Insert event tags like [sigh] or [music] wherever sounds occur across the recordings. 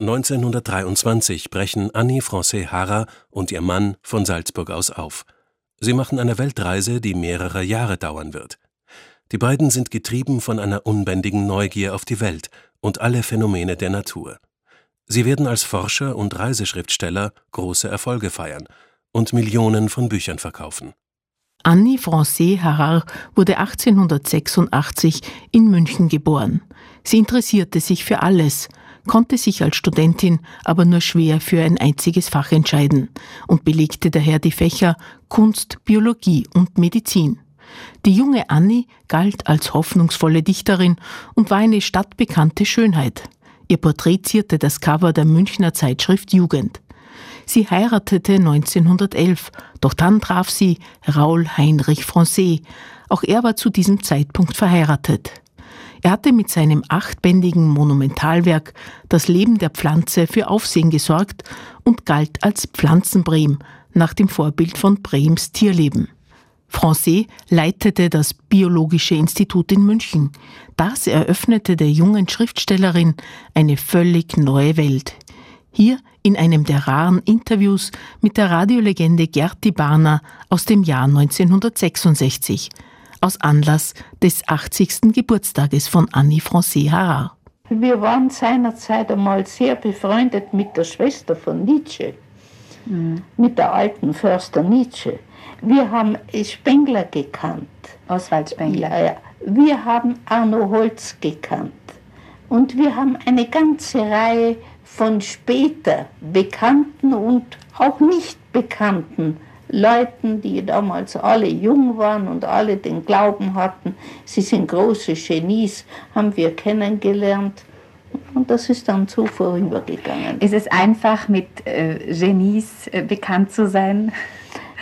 1923 brechen Annie Francais Harrer und ihr Mann von Salzburg aus auf. Sie machen eine Weltreise, die mehrere Jahre dauern wird. Die beiden sind getrieben von einer unbändigen Neugier auf die Welt und alle Phänomene der Natur. Sie werden als Forscher und Reiseschriftsteller große Erfolge feiern und Millionen von Büchern verkaufen. Annie Francais Harrar wurde 1886 in München geboren. Sie interessierte sich für alles, konnte sich als Studentin aber nur schwer für ein einziges Fach entscheiden und belegte daher die Fächer Kunst, Biologie und Medizin. Die junge Annie galt als hoffnungsvolle Dichterin und war eine stadtbekannte Schönheit. Ihr Porträt zierte das Cover der Münchner Zeitschrift Jugend. Sie heiratete 1911, doch dann traf sie Raoul Heinrich Francais. Auch er war zu diesem Zeitpunkt verheiratet. Er hatte mit seinem achtbändigen Monumentalwerk Das Leben der Pflanze für Aufsehen gesorgt und galt als Pflanzenbrem nach dem Vorbild von Brems Tierleben. Francais leitete das Biologische Institut in München. Das eröffnete der jungen Schriftstellerin eine völlig neue Welt. Hier in einem der raren Interviews mit der Radiolegende Gerti Barner aus dem Jahr 1966 aus Anlass des 80. Geburtstages von Annie Francais Harrar. Wir waren seinerzeit einmal sehr befreundet mit der Schwester von Nietzsche, mhm. mit der alten Förster Nietzsche. Wir haben Spengler gekannt. Oswald Spengler. Ja, ja. Wir haben Arno Holz gekannt. Und wir haben eine ganze Reihe von später bekannten und auch nicht bekannten Leuten, die damals alle jung waren und alle den Glauben hatten, sie sind große Genies, haben wir kennengelernt. Und das ist dann so vorübergegangen. Ist es einfach, mit äh, Genies äh, bekannt zu sein?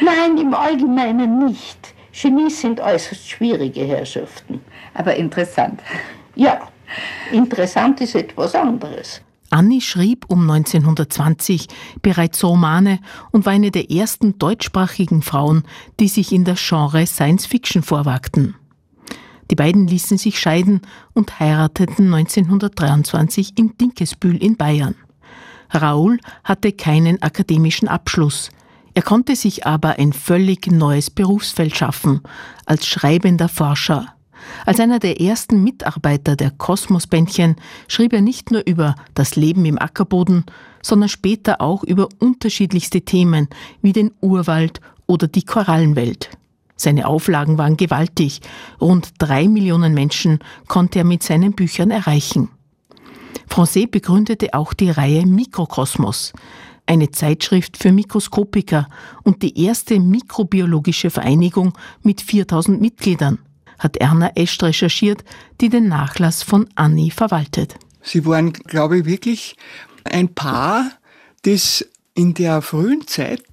Nein, im Allgemeinen nicht. Genies sind äußerst schwierige Herrschaften. Aber interessant. Ja, interessant ist etwas anderes. Annie schrieb um 1920 bereits Romane und war eine der ersten deutschsprachigen Frauen, die sich in das Genre Science Fiction vorwagten. Die beiden ließen sich scheiden und heirateten 1923 in Dinkesbühl in Bayern. Raoul hatte keinen akademischen Abschluss. Er konnte sich aber ein völlig neues Berufsfeld schaffen, als schreibender Forscher. Als einer der ersten Mitarbeiter der Kosmosbändchen schrieb er nicht nur über das Leben im Ackerboden, sondern später auch über unterschiedlichste Themen wie den Urwald oder die Korallenwelt. Seine Auflagen waren gewaltig. Rund drei Millionen Menschen konnte er mit seinen Büchern erreichen. Francais begründete auch die Reihe Mikrokosmos, eine Zeitschrift für Mikroskopiker und die erste mikrobiologische Vereinigung mit 4000 Mitgliedern hat Erna Esch recherchiert, die den Nachlass von Annie verwaltet. Sie waren, glaube ich, wirklich ein Paar, das in der frühen Zeit,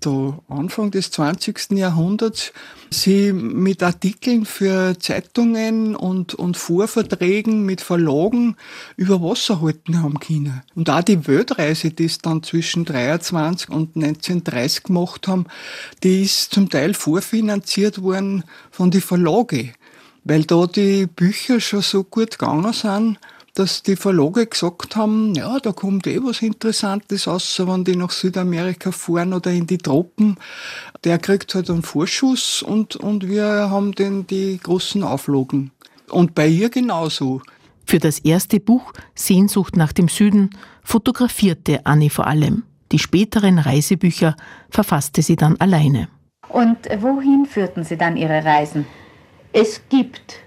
Anfang des 20. Jahrhunderts, sie mit Artikeln für Zeitungen und, und Vorverträgen mit Verlagen über Wasser halten haben können. Und auch die Weltreise, die es dann zwischen 23 und 1930 gemacht haben, die ist zum Teil vorfinanziert worden von den Verlagen weil da die Bücher schon so gut gegangen sind, dass die Verlage gesagt haben, ja, da kommt eh was Interessantes raus, wenn die nach Südamerika fahren oder in die Tropen. Der kriegt halt einen Vorschuss und, und wir haben den die großen Auflagen. Und bei ihr genauso. Für das erste Buch Sehnsucht nach dem Süden fotografierte Annie vor allem. Die späteren Reisebücher verfasste sie dann alleine. Und wohin führten Sie dann Ihre Reisen? Es gibt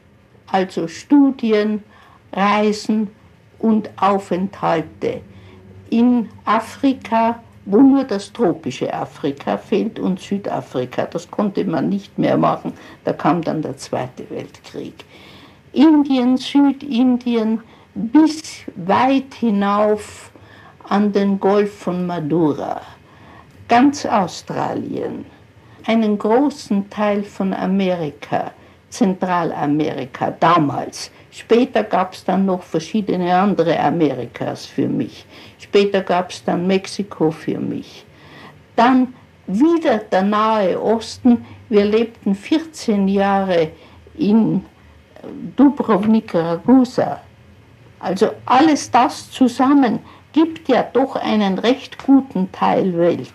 also Studien, Reisen und Aufenthalte in Afrika, wo nur das tropische Afrika fehlt und Südafrika. Das konnte man nicht mehr machen, da kam dann der Zweite Weltkrieg. Indien, Südindien bis weit hinauf an den Golf von Madura, ganz Australien, einen großen Teil von Amerika, Zentralamerika damals. Später gab es dann noch verschiedene andere Amerikas für mich. Später gab es dann Mexiko für mich. Dann wieder der Nahe Osten. Wir lebten 14 Jahre in Dubrovnik, Ragusa. Also alles das zusammen gibt ja doch einen recht guten Teil Welt.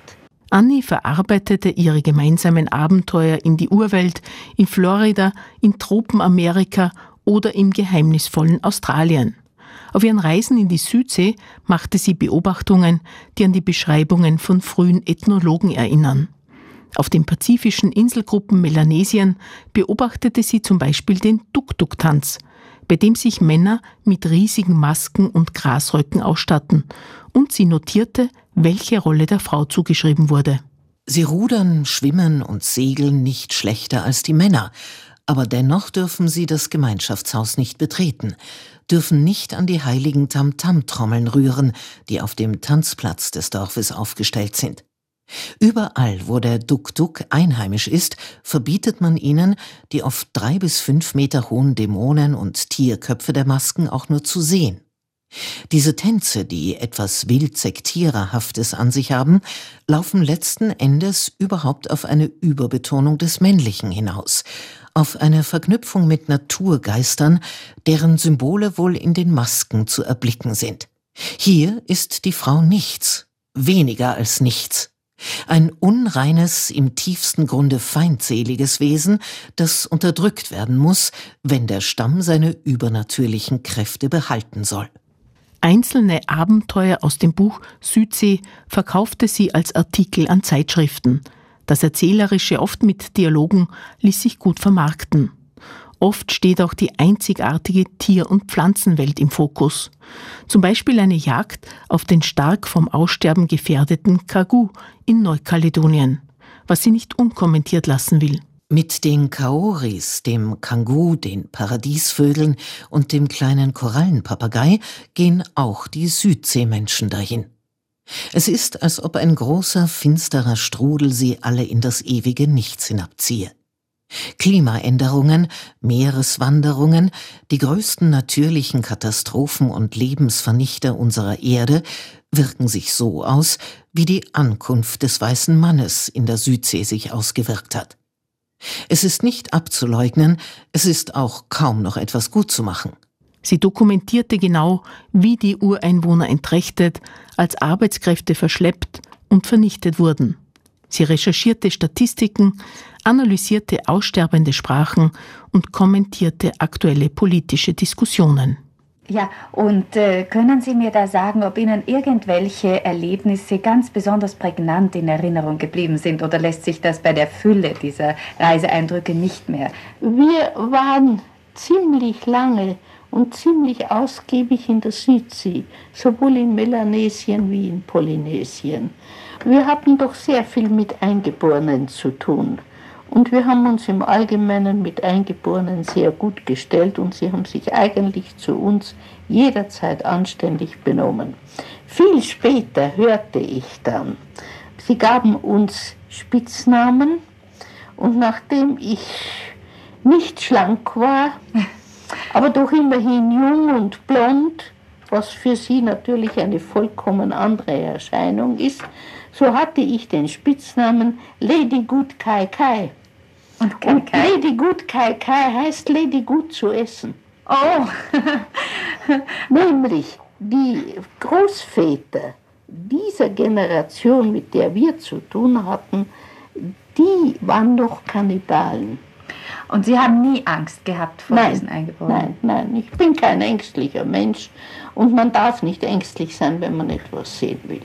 Annie verarbeitete ihre gemeinsamen Abenteuer in die Urwelt, in Florida, in Tropenamerika oder im geheimnisvollen Australien. Auf ihren Reisen in die Südsee machte sie Beobachtungen, die an die Beschreibungen von frühen Ethnologen erinnern. Auf den pazifischen Inselgruppen Melanesien beobachtete sie zum Beispiel den Tuk-Tuk-Tanz, bei dem sich Männer mit riesigen Masken und Grasröcken ausstatten, und sie notierte, welche Rolle der Frau zugeschrieben wurde. Sie rudern, schwimmen und segeln nicht schlechter als die Männer, aber dennoch dürfen sie das Gemeinschaftshaus nicht betreten, dürfen nicht an die heiligen Tam-Tam-Trommeln rühren, die auf dem Tanzplatz des Dorfes aufgestellt sind. Überall, wo der Duk-Duk einheimisch ist, verbietet man ihnen, die oft drei bis fünf Meter hohen Dämonen und Tierköpfe der Masken auch nur zu sehen. Diese Tänze, die etwas wild sektiererhaftes an sich haben, laufen letzten Endes überhaupt auf eine Überbetonung des Männlichen hinaus, auf eine Verknüpfung mit Naturgeistern, deren Symbole wohl in den Masken zu erblicken sind. Hier ist die Frau nichts, weniger als nichts. Ein unreines, im tiefsten Grunde feindseliges Wesen, das unterdrückt werden muss, wenn der Stamm seine übernatürlichen Kräfte behalten soll. Einzelne Abenteuer aus dem Buch Südsee verkaufte sie als Artikel an Zeitschriften. Das Erzählerische, oft mit Dialogen, ließ sich gut vermarkten. Oft steht auch die einzigartige Tier- und Pflanzenwelt im Fokus. Zum Beispiel eine Jagd auf den stark vom Aussterben gefährdeten Kagu in Neukaledonien, was sie nicht unkommentiert lassen will. Mit den Kaoris, dem Kangu, den Paradiesvögeln und dem kleinen Korallenpapagei gehen auch die Südseemenschen dahin. Es ist, als ob ein großer, finsterer Strudel sie alle in das ewige Nichts hinabziehe. Klimaänderungen, Meereswanderungen, die größten natürlichen Katastrophen und Lebensvernichter unserer Erde wirken sich so aus, wie die Ankunft des weißen Mannes in der Südsee sich ausgewirkt hat. Es ist nicht abzuleugnen, es ist auch kaum noch etwas gut zu machen. Sie dokumentierte genau, wie die Ureinwohner entrechtet, als Arbeitskräfte verschleppt und vernichtet wurden. Sie recherchierte Statistiken, analysierte aussterbende Sprachen und kommentierte aktuelle politische Diskussionen. Ja, und äh, können Sie mir da sagen, ob Ihnen irgendwelche Erlebnisse ganz besonders prägnant in Erinnerung geblieben sind oder lässt sich das bei der Fülle dieser Reiseeindrücke nicht mehr? Wir waren ziemlich lange und ziemlich ausgiebig in der Südsee, sowohl in Melanesien wie in Polynesien. Wir hatten doch sehr viel mit Eingeborenen zu tun. Und wir haben uns im Allgemeinen mit Eingeborenen sehr gut gestellt und sie haben sich eigentlich zu uns jederzeit anständig benommen. Viel später hörte ich dann, sie gaben uns Spitznamen und nachdem ich nicht schlank war, [laughs] aber doch immerhin jung und blond, was für sie natürlich eine vollkommen andere Erscheinung ist, so hatte ich den Spitznamen Lady Good Kai Kai. Und, Kai Und Lady Good Kai Kai heißt Lady Good zu essen. Oh! [laughs] Nämlich die Großväter dieser Generation, mit der wir zu tun hatten, die waren doch Kannibalen. Und Sie haben nie Angst gehabt vor nein, diesen Eingeborenen? Nein, nein, ich bin kein ängstlicher Mensch und man darf nicht ängstlich sein, wenn man etwas sehen will.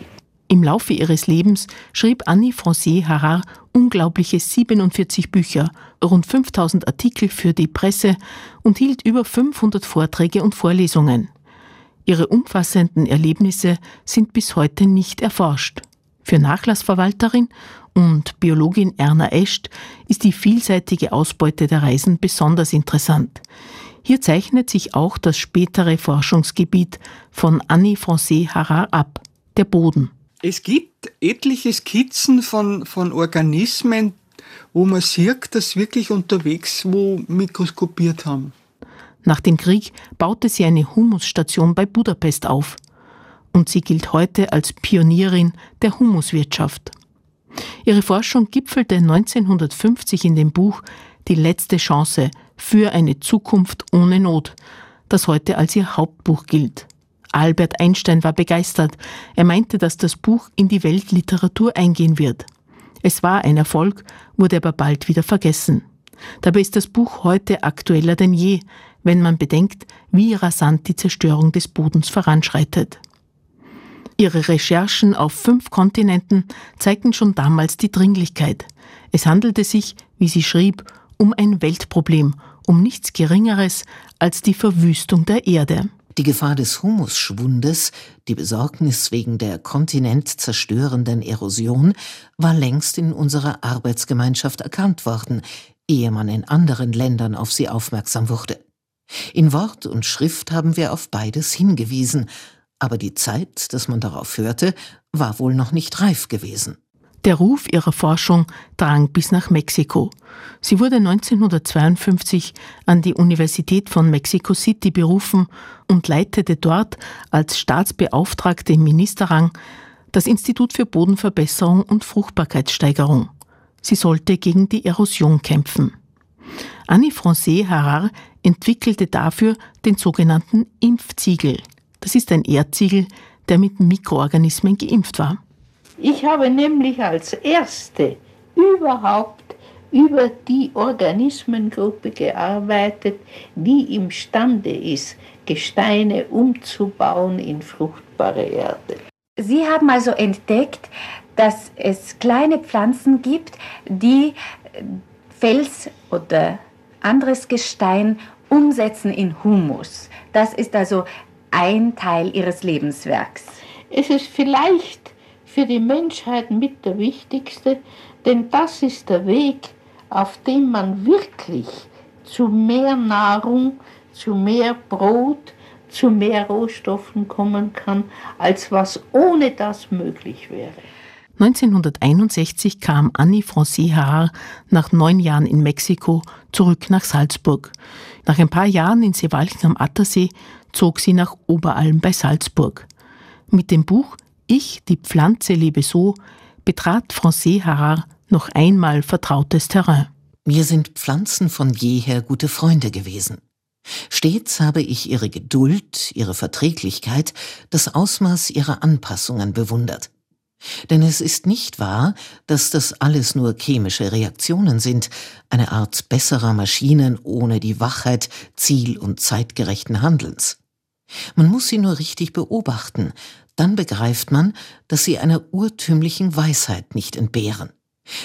Im Laufe ihres Lebens schrieb Annie Francais Harrar unglaubliche 47 Bücher, rund 5000 Artikel für die Presse und hielt über 500 Vorträge und Vorlesungen. Ihre umfassenden Erlebnisse sind bis heute nicht erforscht. Für Nachlassverwalterin und Biologin Erna Escht ist die vielseitige Ausbeute der Reisen besonders interessant. Hier zeichnet sich auch das spätere Forschungsgebiet von Annie Francais Harrar ab, der Boden. Es gibt etliche Skizzen von, von Organismen, wo man sieht, dass wirklich unterwegs wo mikroskopiert haben. Nach dem Krieg baute sie eine Humusstation bei Budapest auf und sie gilt heute als Pionierin der Humuswirtschaft. Ihre Forschung gipfelte 1950 in dem Buch Die letzte Chance für eine Zukunft ohne Not, das heute als ihr Hauptbuch gilt. Albert Einstein war begeistert. Er meinte, dass das Buch in die Weltliteratur eingehen wird. Es war ein Erfolg, wurde aber bald wieder vergessen. Dabei ist das Buch heute aktueller denn je, wenn man bedenkt, wie rasant die Zerstörung des Bodens voranschreitet. Ihre Recherchen auf fünf Kontinenten zeigten schon damals die Dringlichkeit. Es handelte sich, wie sie schrieb, um ein Weltproblem, um nichts Geringeres als die Verwüstung der Erde. Die Gefahr des Humusschwundes, die Besorgnis wegen der kontinentzerstörenden Erosion, war längst in unserer Arbeitsgemeinschaft erkannt worden, ehe man in anderen Ländern auf sie aufmerksam wurde. In Wort und Schrift haben wir auf beides hingewiesen, aber die Zeit, dass man darauf hörte, war wohl noch nicht reif gewesen. Der Ruf ihrer Forschung drang bis nach Mexiko. Sie wurde 1952 an die Universität von Mexico City berufen und leitete dort als Staatsbeauftragte im Ministerrang das Institut für Bodenverbesserung und Fruchtbarkeitssteigerung. Sie sollte gegen die Erosion kämpfen. Annie Francais Harar entwickelte dafür den sogenannten Impfziegel. Das ist ein Erdziegel, der mit Mikroorganismen geimpft war. Ich habe nämlich als erste überhaupt über die Organismengruppe gearbeitet, die imstande ist, Gesteine umzubauen in fruchtbare Erde. Sie haben also entdeckt, dass es kleine Pflanzen gibt, die Fels oder anderes Gestein umsetzen in Humus. Das ist also ein Teil ihres Lebenswerks. Es ist vielleicht für die Menschheit mit der wichtigste, denn das ist der Weg, auf dem man wirklich zu mehr Nahrung, zu mehr Brot, zu mehr Rohstoffen kommen kann, als was ohne das möglich wäre. 1961 kam Annie Francais Haar nach neun Jahren in Mexiko zurück nach Salzburg. Nach ein paar Jahren in Seewalchen am Attersee zog sie nach Oberalm bei Salzburg. Mit dem Buch Ich, die Pflanze lebe so betrat Francais Harrar noch einmal vertrautes Terrain. Mir sind Pflanzen von jeher gute Freunde gewesen. Stets habe ich ihre Geduld, ihre Verträglichkeit, das Ausmaß ihrer Anpassungen bewundert. Denn es ist nicht wahr, dass das alles nur chemische Reaktionen sind, eine Art besserer Maschinen ohne die Wachheit ziel- und zeitgerechten Handelns. Man muss sie nur richtig beobachten, dann begreift man, dass sie einer urtümlichen Weisheit nicht entbehren.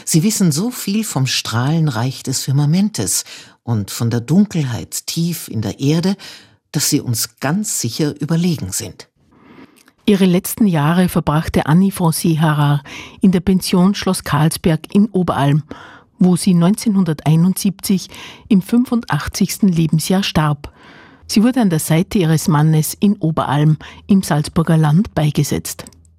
Sie wissen so viel vom Strahlenreich des Firmamentes und von der Dunkelheit tief in der Erde, dass sie uns ganz sicher überlegen sind. Ihre letzten Jahre verbrachte Annie Francais Harrar in der Pension Schloss Karlsberg in Oberalm, wo sie 1971 im 85. Lebensjahr starb. Sie wurde an der Seite ihres Mannes in Oberalm im Salzburger Land beigesetzt.